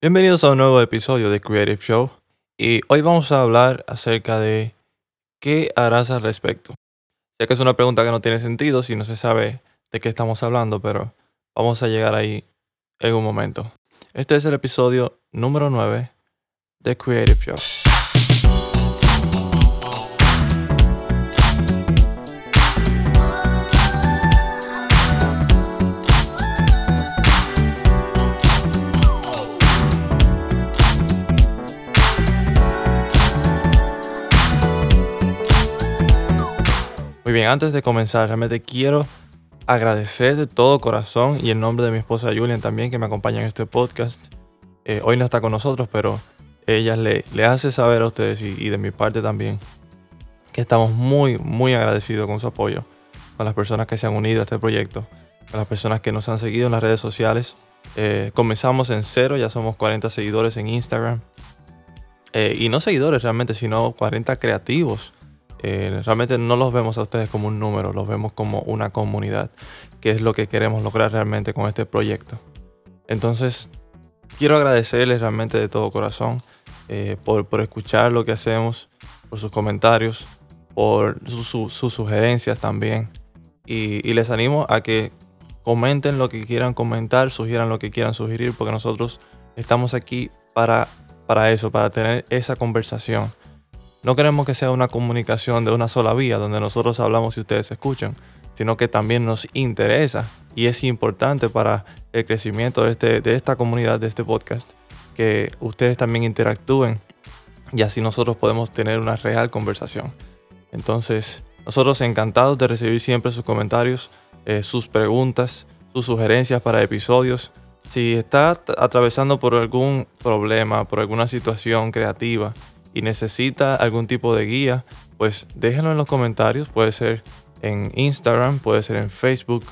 Bienvenidos a un nuevo episodio de Creative Show y hoy vamos a hablar acerca de qué harás al respecto. Sé que es una pregunta que no tiene sentido si no se sabe de qué estamos hablando, pero vamos a llegar ahí en un momento. Este es el episodio número 9 de Creative Show. Muy bien, antes de comenzar, realmente quiero agradecer de todo corazón y en nombre de mi esposa Julian también que me acompaña en este podcast. Eh, hoy no está con nosotros, pero ella le, le hace saber a ustedes y, de mi parte también que estamos muy, muy agradecidos con su apoyo, con las personas que se han unido a este proyecto, con las personas que nos han seguido en las redes sociales. Eh, comenzamos en cero, ya somos 40 seguidores en Instagram. Eh, y no seguidores realmente, sino 40 creativos eh, realmente no los vemos a ustedes como un número, los vemos como una comunidad, que es lo que queremos lograr realmente con este proyecto. Entonces, quiero agradecerles realmente de todo corazón eh, por, escuchar lo que hacemos, por sus comentarios, por sus sugerencias también. Y, les animo a que comenten lo que quieran comentar, sugieran lo que quieran sugerir, porque nosotros estamos aquí para, para eso, para tener esa conversación no queremos que sea una comunicación de una sola vía donde nosotros hablamos y ustedes escuchan, sino que también nos interesa y es importante para el crecimiento de, este, de esta comunidad, de este podcast, que ustedes también interactúen y así nosotros podemos tener una real conversación. Entonces, nosotros encantados de recibir siempre sus comentarios, eh, sus preguntas, sus sugerencias para episodios. Si está atravesando por algún problema, por alguna situación creativa, y necesita algún tipo de guía, pues déjenlo en los comentarios. Puede ser en Instagram, puede ser en Facebook.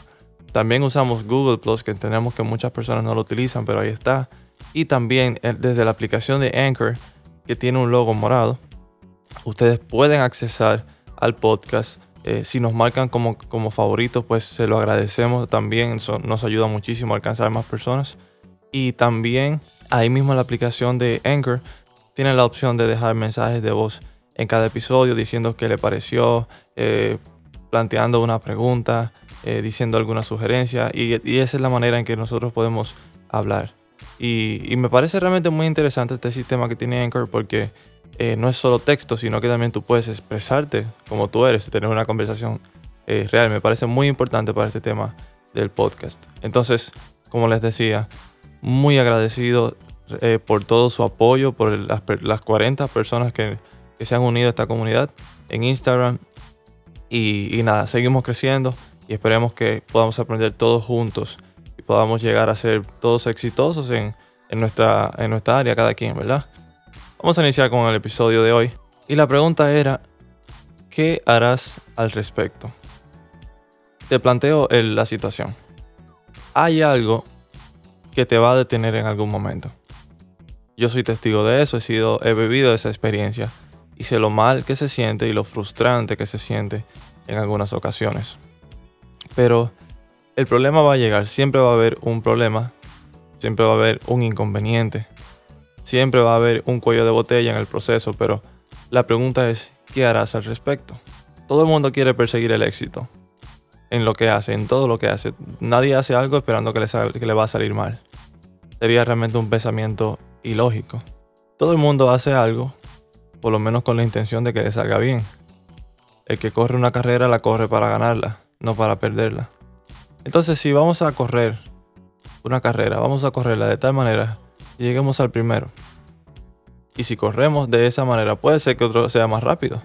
También usamos Google Plus, que entendemos que muchas personas no lo utilizan, pero ahí está. Y también eh, desde la aplicación de Anchor, que tiene un logo morado, ustedes pueden accesar al podcast. Eh, si nos marcan como, como favoritos, pues se lo agradecemos también. Eso nos ayuda muchísimo a alcanzar más personas. Y también ahí mismo en la aplicación de Anchor tiene la opción de dejar mensajes de voz en cada episodio diciendo qué le pareció, eh, planteando una pregunta, eh, diciendo alguna sugerencia y, esa es la manera en que nosotros podemos hablar. Y, me parece realmente muy interesante este sistema que tiene Anchor porque eh, no es solo texto, sino que también tú puedes expresarte como tú eres, tener una conversación real. Me parece muy importante para este tema del podcast. Entonces, como les decía, muy agradecido eh, por todo su apoyo, por las, las 40 personas que, se han unido a esta comunidad en Instagram. Y, nada, seguimos creciendo y esperemos que podamos aprender todos juntos y podamos llegar a ser todos exitosos en, nuestra, en nuestra área, cada quien, ¿verdad? Vamos a iniciar con el episodio de hoy. Y la pregunta era, ¿qué harás al respecto? Te planteo la situación. Hay algo que te va a detener en algún momento. Yo soy testigo de eso, he, sido, he vivido esa experiencia y sé lo mal que se siente y lo frustrante que se siente en algunas ocasiones. Pero el problema va a llegar, siempre va a haber un problema, siempre va a haber un inconveniente, siempre va a haber un cuello de botella en el proceso, pero la pregunta es, ¿qué harás al respecto? Todo el mundo quiere perseguir el éxito en lo que hace, en todo lo que hace. Nadie hace algo esperando que le, va a salir mal. Sería realmente un pensamiento ilógico. Todo el mundo hace algo, por lo menos con la intención de que le salga bien. El que corre una carrera la corre para ganarla, no para perderla. Entonces, si vamos a correr una carrera, vamos a correrla de tal manera que lleguemos al primero. Y si corremos de esa manera, puede ser que otro sea más rápido.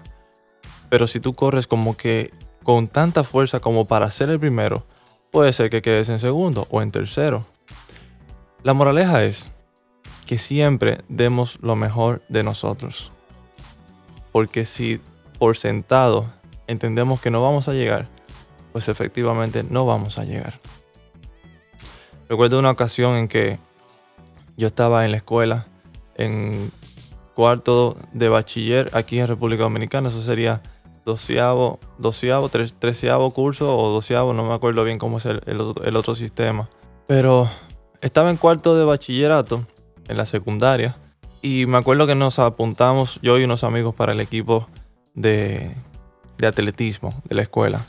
Pero si tú corres como que con tanta fuerza como para ser el primero, puede ser que quedes en segundo o en tercero. La moraleja es, que siempre demos lo mejor de nosotros. Porque si por sentado entendemos que no vamos a llegar, pues efectivamente no vamos a llegar. Recuerdo una ocasión en que yo estaba en la escuela, en cuarto de bachiller aquí en República Dominicana, eso sería doceavo, doceavo, treceavo curso o doceavo, no me acuerdo bien cómo es el otro sistema. Pero estaba en cuarto de bachillerato en la secundaria. Y me acuerdo que nos apuntamos, yo y unos amigos, para el equipo de, de atletismo de la escuela.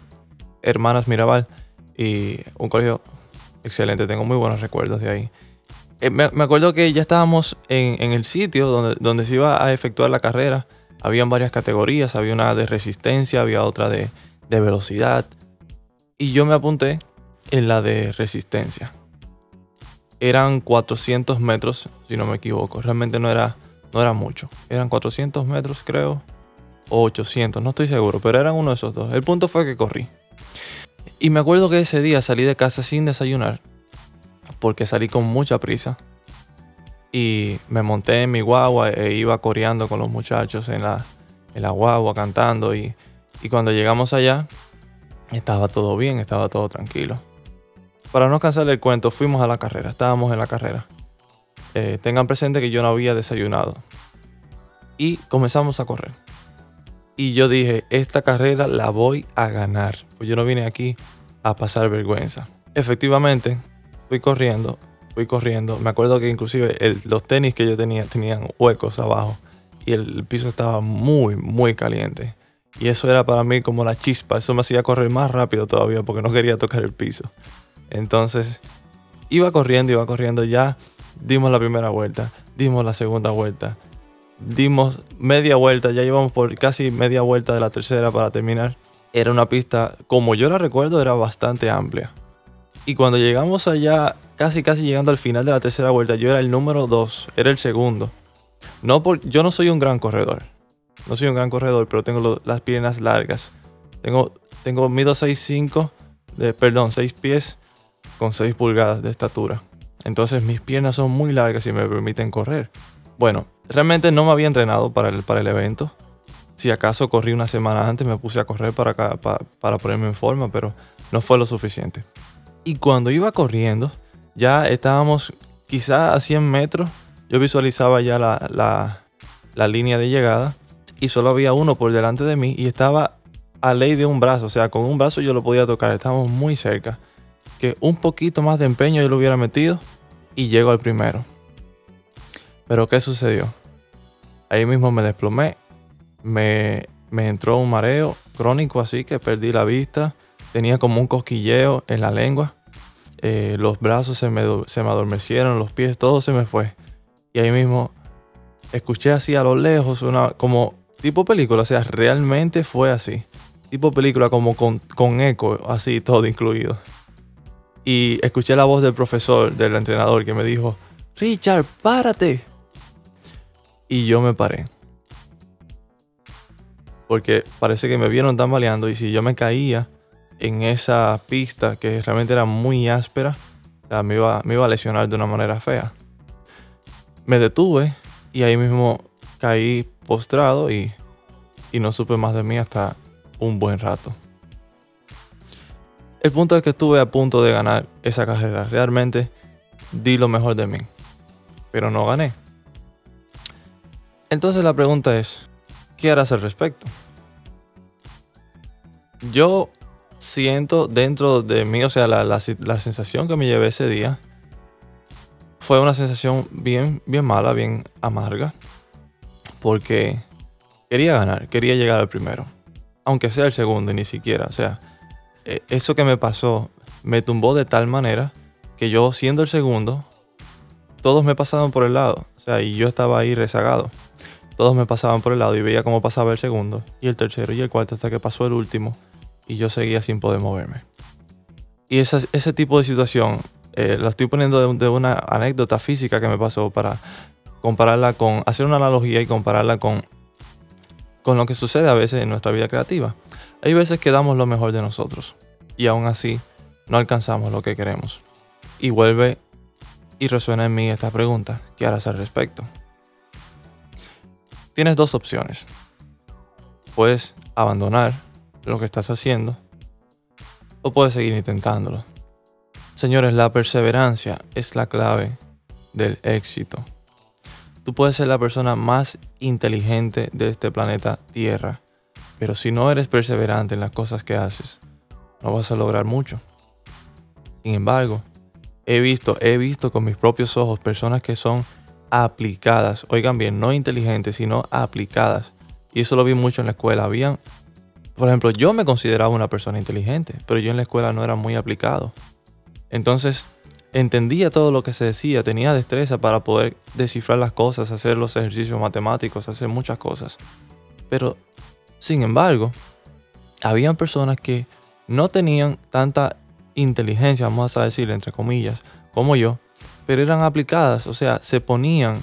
Hermanas Mirabal. Y un colegio excelente, tengo muy buenos recuerdos de ahí. Eh, me, acuerdo que ya estábamos en, el sitio donde, donde, se iba a efectuar la carrera. Habían varias categorías, había una de resistencia, había otra de, de velocidad. Y yo me apunté en la de resistencia. Eran 400 metros, si no me equivoco. Realmente no era, no era mucho. Eran 400 metros, creo. O 800, no estoy seguro. Pero eran uno de esos dos. El punto fue que corrí. Y me acuerdo que ese día salí de casa sin desayunar. Porque salí con mucha prisa. Y me monté en mi guagua e iba coreando con los muchachos en la, en la guagua cantando. Y, y cuando llegamos allá, estaba todo bien, estaba todo tranquilo. Para no cansar el cuento, fuimos a la carrera, estábamos en la carrera. Eh, tengan presente que yo no había desayunado. Y comenzamos a correr. Y yo dije, esta carrera la voy a ganar. Pues yo no vine aquí a pasar vergüenza. Efectivamente, fui corriendo, fui corriendo. Me acuerdo que inclusive los tenis que yo tenía tenían huecos abajo. Y el piso estaba muy, muy caliente. Y eso era para mí como la chispa. Eso me hacía correr más rápido todavía porque no quería tocar el piso. Entonces, iba corriendo, iba corriendo. Ya dimos la primera vuelta, dimos la segunda vuelta, dimos media vuelta. Ya íbamos por casi media vuelta de la tercera para terminar. Era una pista, como yo la recuerdo, era bastante amplia. Y cuando llegamos allá, casi casi llegando al final de la tercera vuelta, yo era el número 2, era el segundo. No por, yo no soy un gran corredor. No soy un gran corredor, pero tengo las piernas largas. Tengo, tengo mido 6'5, de, perdón, 6 pies con 6 pulgadas de estatura. Entonces mis piernas son muy largas y me permiten correr. Bueno, realmente no me había entrenado para el, para el evento. Si acaso corrí una semana antes, me puse a correr para, para, ponerme en forma, pero no fue lo suficiente. Y cuando iba corriendo, ya estábamos quizá a 100 metros. Yo visualizaba ya la, la, la línea de llegada y solo había uno por delante de mí y estaba a ley de un brazo, o sea, con un brazo yo lo podía tocar, estábamos muy cerca. Un poquito más de empeño yo lo hubiera metido y llego al primero. Pero ¿qué sucedió? Ahí mismo me desplomé, me, me entró un mareo crónico así que perdí la vista, tenía como un cosquilleo en la lengua, eh, los brazos se me, se me adormecieron, los pies, todo se me fue. Y ahí mismo escuché así a lo lejos una como Tipo película, o sea, realmente fue así. Tipo película como con, con eco, así todo incluido. Y escuché la voz del profesor, del entrenador, que me dijo, Richard, párate. Y yo me paré. Porque parece que me vieron tambaleando y si yo me caía en esa pista que realmente era muy áspera, me, iba, me iba a lesionar de una manera fea. Me detuve y ahí mismo caí postrado y, y no supe más de mí hasta un buen rato. El punto es que estuve a punto de ganar esa carrera. Realmente di lo mejor de mí, pero no gané. Entonces la pregunta es, ¿qué harás al respecto? Yo siento dentro de mí, o sea, la, la, la sensación que me llevé ese día fue una sensación bien, bien mala, bien amarga porque quería ganar, quería llegar al primero, aunque sea el segundo, ni siquiera. O sea, eso que me pasó me tumbó de tal manera que yo siendo el segundo, todos me pasaban por el lado, o sea, y yo estaba ahí rezagado. Todos me pasaban por el lado y veía cómo pasaba el segundo, y el tercero, y el cuarto, hasta que pasó el último, y yo seguía sin poder moverme. Y ese tipo de situación eh, la estoy poniendo de, una anécdota física que me pasó para compararla con, hacer una analogía y compararla con, con lo que sucede a veces en nuestra vida creativa. Hay veces que damos lo mejor de nosotros y aún así no alcanzamos lo que queremos. Y vuelve y resuena en mí esta pregunta, ¿qué harás al respecto? Tienes dos opciones. Puedes abandonar lo que estás haciendo o puedes seguir intentándolo. Señores, la perseverancia es la clave del éxito. Tú puedes ser la persona más inteligente de este planeta Tierra, pero si no eres perseverante en las cosas que haces, no vas a lograr mucho. Sin embargo, he visto, he visto con mis propios ojos personas que son aplicadas. Oigan bien, no inteligentes, sino aplicadas. Y eso lo vi mucho en la escuela. Habían, por ejemplo, yo me consideraba una persona inteligente, pero yo en la escuela no era muy aplicado. Entonces, entendía todo lo que se decía, tenía destreza para poder descifrar las cosas, hacer los ejercicios matemáticos, hacer muchas cosas. Pero, sin embargo, habían personas que no tenían tanta inteligencia, vamos a decir, entre comillas, como yo, pero eran aplicadas, o sea, se ponían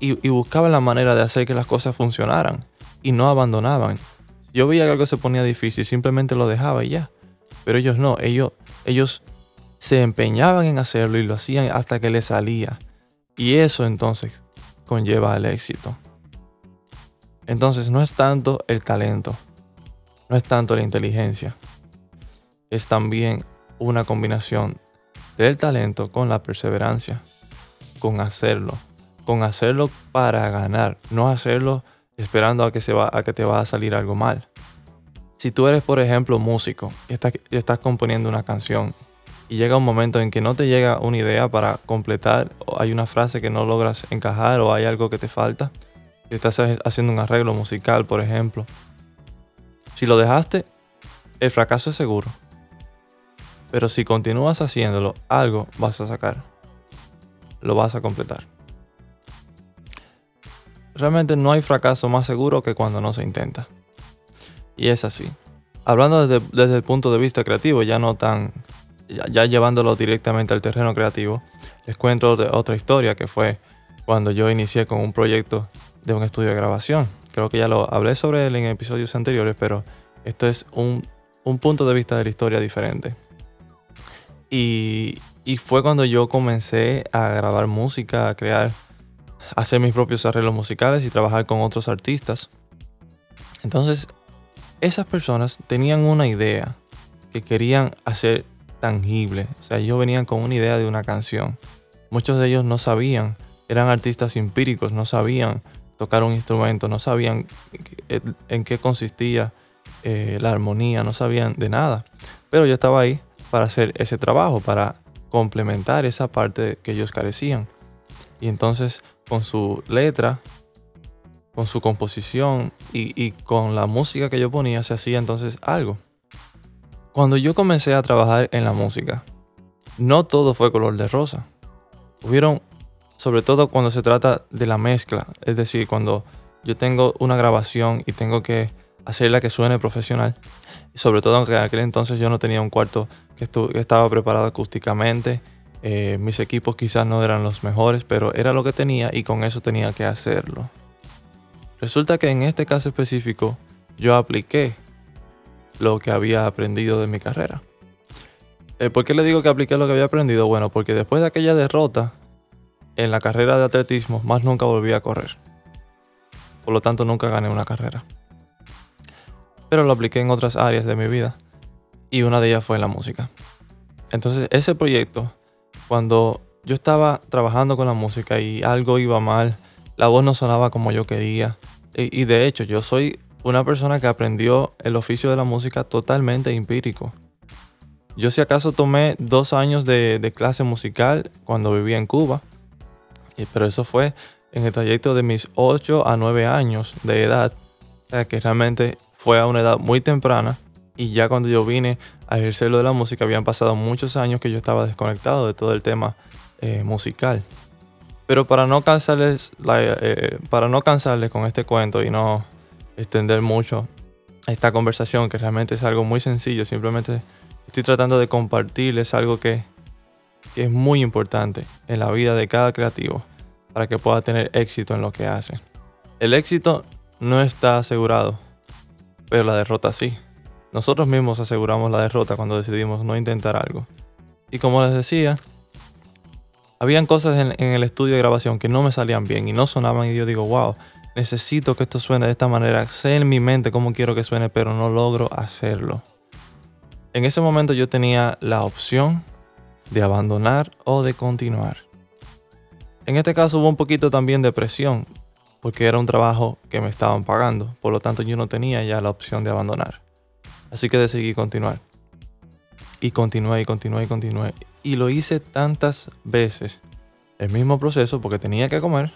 y, buscaban la manera de hacer que las cosas funcionaran y no abandonaban. Yo veía que algo se ponía difícil, simplemente lo dejaba y ya. Pero ellos no, ellos, ellos se empeñaban en hacerlo y lo hacían hasta que les salía. Y eso entonces conlleva al éxito. Entonces no es tanto el talento, no es tanto la inteligencia, es también una combinación del talento con la perseverancia, con hacerlo, con hacerlo para ganar, no hacerlo esperando a que, se va, a que te va a salir algo mal. Si tú eres, por ejemplo, músico y estás, estás componiendo una canción y llega un momento en que no te llega una idea para completar, o hay una frase que no logras encajar o hay algo que te falta, si estás haciendo un arreglo musical, por ejemplo, si lo dejaste, el fracaso es seguro. Pero si continúas haciéndolo, algo vas a sacar. Lo vas a completar. Realmente no hay fracaso más seguro que cuando no se intenta. Y es así. Hablando desde, el punto de vista creativo, ya no tan. Ya, llevándolo directamente al terreno creativo, les cuento otra historia que fue cuando yo inicié con un proyecto de un estudio de grabación. Creo que ya lo hablé sobre él en episodios anteriores, pero esto es un, un punto de vista de la historia diferente. Y, fue cuando yo comencé a grabar música, a crear, a hacer mis propios arreglos musicales y trabajar con otros artistas. Entonces, esas personas tenían una idea que querían hacer tangible. O sea, ellos venían con una idea de una canción. Muchos de ellos no sabían, eran artistas empíricos, no sabían tocar un instrumento, no sabían en qué consistía eh, la armonía, no sabían de nada. Pero yo estaba ahí para hacer ese trabajo, para complementar esa parte que ellos carecían. Y entonces con su letra, con su composición y, con la música que yo ponía se hacía entonces algo. Cuando yo comencé a trabajar en la música, no todo fue color de rosa. Hubieron, sobre todo cuando se trata de la mezcla, es decir, cuando yo tengo una grabación y tengo que hacerla que suene profesional. Sobre todo aunque en aquel entonces yo no tenía un cuarto que, estaba preparado acústicamente. Eh, mis equipos quizás no eran los mejores, pero era lo que tenía y con eso tenía que hacerlo. Resulta que en este caso específico yo apliqué lo que había aprendido de mi carrera. Eh, ¿Por qué le digo que apliqué lo que había aprendido? Bueno, porque después de aquella derrota en la carrera de atletismo, más nunca volví a correr. Por lo tanto, nunca gané una carrera. Pero lo apliqué en otras áreas de mi vida y una de ellas fue en la música. Entonces ese proyecto, cuando yo estaba trabajando con la música y algo iba mal, la voz no sonaba como yo quería, y, de hecho yo soy una persona que aprendió el oficio de la música totalmente empírico. Yo si acaso tomé dos años de, clase musical cuando vivía en Cuba, pero eso fue en el trayecto de mis 8 a 9 años de edad, o sea que realmente fue a una edad muy temprana y ya cuando yo vine a ejercer lo de la música, habían pasado muchos años que yo estaba desconectado de todo el tema eh, musical. Pero para no cansarles, eh, para no cansarles con este cuento y no extender mucho esta conversación, que realmente es algo muy sencillo, simplemente estoy tratando de compartirles algo que, que es muy importante en la vida de cada creativo para que pueda tener éxito en lo que hace. El éxito no está asegurado, pero la derrota sí. Nosotros mismos aseguramos la derrota cuando decidimos no intentar algo. Y como les decía, habían cosas en, el estudio de grabación que no me salían bien y no sonaban y yo digo, wow, necesito que esto suene de esta manera, sé en mi mente cómo quiero que suene, pero no logro hacerlo. En ese momento yo tenía la opción de abandonar o de continuar. En este caso hubo un poquito también de presión, porque era un trabajo que me estaban pagando, por lo tanto yo no tenía ya la opción de abandonar. Así que decidí continuar. Y continué y continué y continué. Y lo hice tantas veces el mismo proceso porque tenía que comer,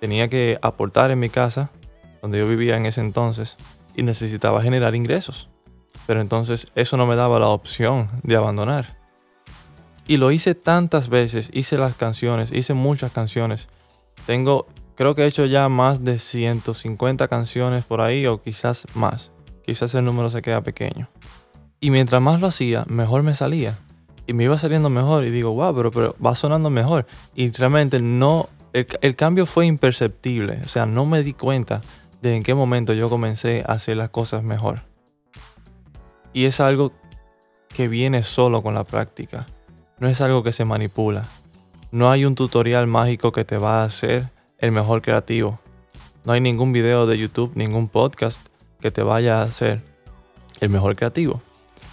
tenía que aportar en mi casa, donde yo vivía en ese entonces, y necesitaba generar ingresos. Pero entonces eso no me daba la opción de abandonar. Y lo hice tantas veces, hice las canciones, hice muchas canciones. Tengo, creo que he hecho ya más de 150 canciones por ahí o quizás más. Quizás el número se queda pequeño. Y mientras más lo hacía, mejor me salía. Y me iba saliendo mejor y digo, wow, pero, pero va sonando mejor. Y realmente no, el, el cambio fue imperceptible. O sea, no me di cuenta de en qué momento yo comencé a hacer las cosas mejor. Y es algo que viene solo con la práctica no es algo que se manipula. No hay un tutorial mágico que te va a hacer el mejor creativo. No hay ningún video de YouTube, ningún podcast que te vaya a hacer el mejor creativo.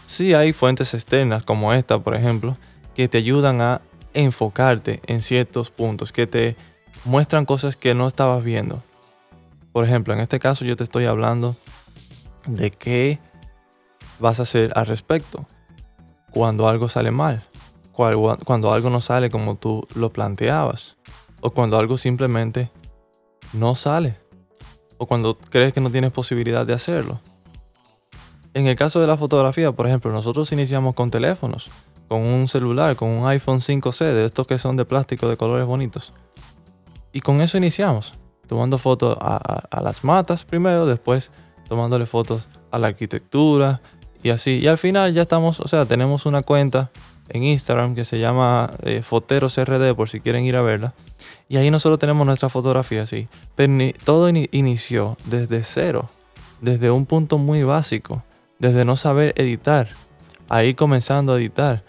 Sí hay fuentes externas como esta, por ejemplo, que te ayudan a enfocarte en ciertos puntos, que te muestran cosas que no estabas viendo. Por ejemplo, en este caso yo te estoy hablando de qué vas a hacer al respecto cuando algo sale mal cuando algo no sale como tú lo planteabas. O cuando algo simplemente no sale. O cuando crees que no tienes posibilidad de hacerlo. En el caso de la fotografía, por ejemplo, nosotros iniciamos con teléfonos, con un celular, con un iPhone 5C, de estos que son de plástico de colores bonitos. Y con eso iniciamos, tomando fotos a, las matas primero, después tomándole fotos a la arquitectura y así. Y al final ya estamos, o sea, tenemos una cuenta en Instagram que se llama eh, FoterosRD por si quieren ir a verla. Y ahí nosotros tenemos nuestra fotografía así. Pero todo inició desde cero, desde un punto muy básico, desde no saber editar, ahí comenzando a editar.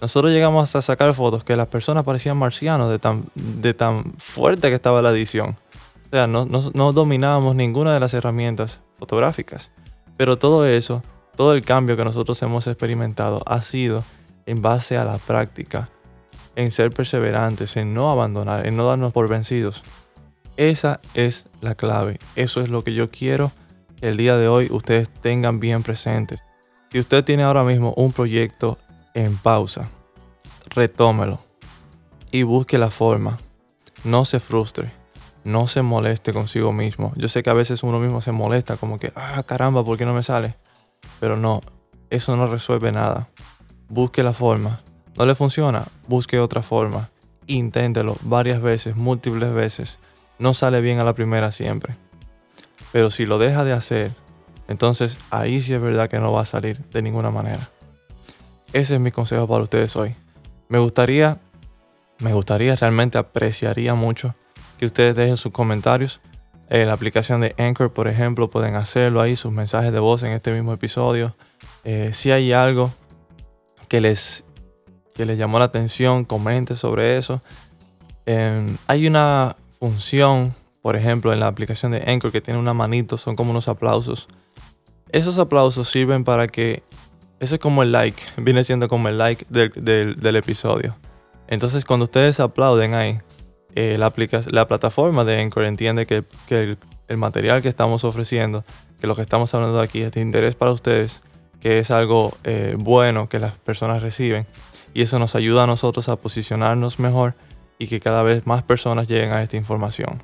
Nosotros llegamos a sacar fotos que las personas parecían marcianos de tan, de tan fuerte que estaba la edición. O sea, no, no dominábamos ninguna de las herramientas fotográficas. Pero todo eso, todo el cambio que nosotros hemos experimentado ha sido en base a la práctica, en ser perseverantes, en no abandonar, en no darnos por vencidos. Esa es la clave. Eso es lo que yo quiero que el día de hoy ustedes tengan bien presentes. Si usted tiene ahora mismo un proyecto en pausa, retómelo y busque la forma. No se frustre, no se moleste consigo mismo. Yo sé que a veces uno mismo se molesta como que, ah, caramba, ¿por qué no me sale? Pero no, eso no resuelve nada busque la forma. No le funciona, busque otra forma. Inténtelo varias veces, múltiples veces. No sale bien a la primera siempre. Pero si lo deja de hacer, entonces ahí sí es verdad que no va a salir de ninguna manera. Ese es mi consejo para ustedes hoy. Me gustaría, me gustaría, realmente apreciaría mucho que ustedes dejen sus comentarios. En la aplicación de Anchor, por ejemplo, pueden hacerlo ahí, sus mensajes de voz en este mismo episodio. Eh, si hay algo que les, que les llamó la atención, comente sobre eso. Em, hay una función, por ejemplo, en la aplicación de Anchor que tiene una manito, son como unos aplausos. Esos aplausos sirven para que, eso es como el like, viene siendo como el like del, episodio. Entonces cuando ustedes aplauden ahí, eh, la, la plataforma de Anchor entiende que, el, el, material que estamos ofreciendo, que lo que estamos hablando aquí es de interés para ustedes que es algo eh, bueno que las personas reciben. Y eso nos ayuda a nosotros a posicionarnos mejor y que cada vez más personas lleguen a esta información.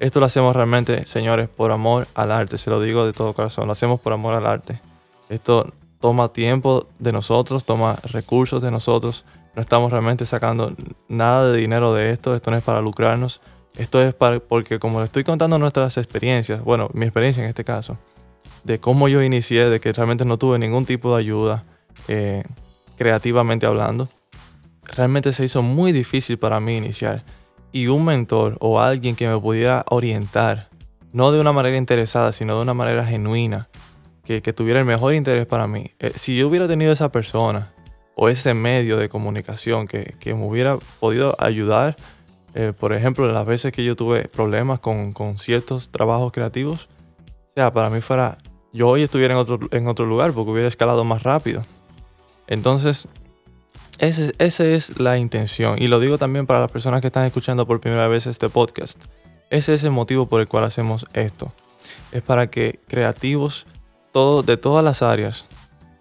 Esto lo hacemos realmente, señores, por amor al arte, se lo digo de todo corazón, lo hacemos por amor al arte. Esto toma tiempo de nosotros, toma recursos de nosotros, no estamos realmente sacando nada de dinero de esto, esto no es para lucrarnos, esto es para, porque como le estoy contando nuestras experiencias, bueno, mi experiencia en este caso, de cómo yo inicié, de que realmente no tuve ningún tipo de ayuda eh, creativamente hablando. Realmente se hizo muy difícil para mí iniciar. Y un mentor o alguien que me pudiera orientar, no de una manera interesada, sino de una manera genuina, que, tuviera el mejor interés para mí. Eh, si yo hubiera tenido esa persona o ese medio de comunicación que, me hubiera podido ayudar, eh, por ejemplo, las veces que yo tuve problemas con, con ciertos trabajos creativos, o sea, para mí fuera yo hoy estuviera en otro, en otro lugar porque hubiera escalado más rápido. Entonces, esa es la intención. Y lo digo también para las personas que están escuchando por primera vez este podcast. Ese es el motivo por el cual hacemos esto. Es para que creativos de todas las áreas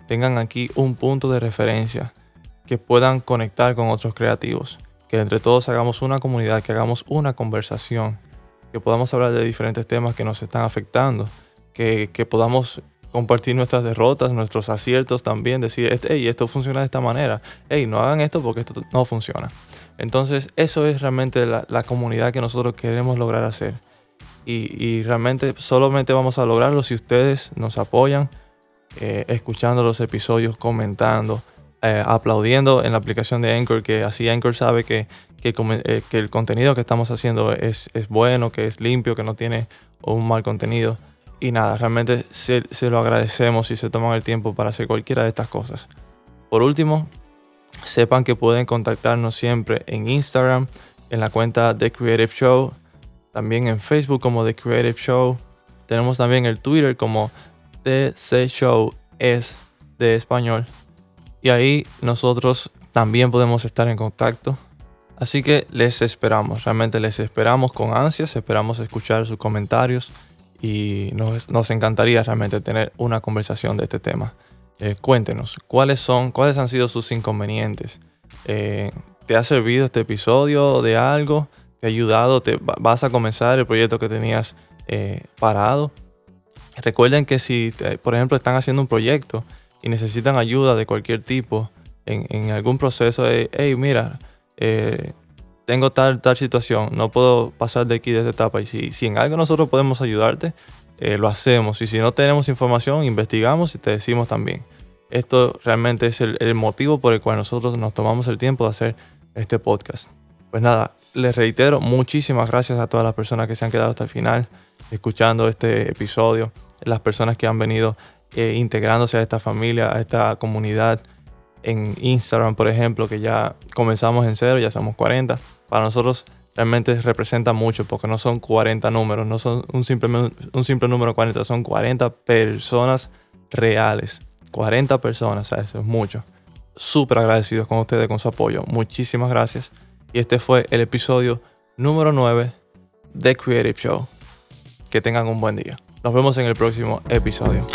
tengan aquí un punto de referencia que puedan conectar con otros creativos que entre todos hagamos una comunidad, que hagamos una conversación, que podamos hablar de diferentes temas que nos están afectando, que, que podamos compartir nuestras derrotas, nuestros aciertos también, decir, hey, esto funciona de esta manera, hey, no hagan esto porque esto no funciona. Entonces, eso es realmente la, la comunidad que nosotros queremos lograr hacer. Y, y, realmente solamente vamos a lograrlo si ustedes nos apoyan, eh, escuchando los episodios, comentando, eh, aplaudiendo en la aplicación de Anchor, que así Anchor sabe que, que, eh, que el contenido que estamos haciendo es, es, bueno, que es limpio, que no tiene un mal contenido. Y nada, realmente se, se, lo agradecemos si se toman el tiempo para hacer cualquiera de estas cosas. Por último, sepan que pueden contactarnos siempre en Instagram, en la cuenta The Creative Show, también en Facebook como The Creative Show. Tenemos también el Twitter como TC Show es de español. Y ahí nosotros también podemos estar en contacto. Así que les esperamos, realmente les esperamos con ansias, esperamos escuchar sus comentarios y nos, nos encantaría realmente tener una conversación de este tema. Eh, cuéntenos, ¿cuáles son, cuáles han sido sus inconvenientes? Eh, ¿Te ha servido este episodio de algo? ¿Te ha ayudado? ¿Te, ¿Vas a comenzar el proyecto que tenías eh, parado? Recuerden que si, por ejemplo, están haciendo un proyecto y necesitan ayuda de cualquier tipo en, en algún proceso de, hey, mira, eh, tengo tal, tal situación, no puedo pasar de aquí de esta etapa. Y si, si en algo nosotros podemos ayudarte, eh, lo hacemos. Y si no tenemos información, investigamos y te decimos también. Esto realmente es el, el, motivo por el cual nosotros nos tomamos el tiempo de hacer este podcast. Pues nada, les reitero, muchísimas gracias a todas las personas que se han quedado hasta el final escuchando este episodio, las personas que han venido eh, integrándose a esta familia, a esta comunidad en Instagram, por ejemplo, que ya comenzamos en cero, ya somos 40 para nosotros realmente representa mucho porque no son 40 números, no son un simple, un simple número 40, son 40 personas reales. 40 personas, eso es mucho. Súper agradecidos con ustedes, con su apoyo. Muchísimas gracias. Y este fue el episodio número 9 de Creative Show. Que tengan un buen día. Nos vemos en el próximo episodio.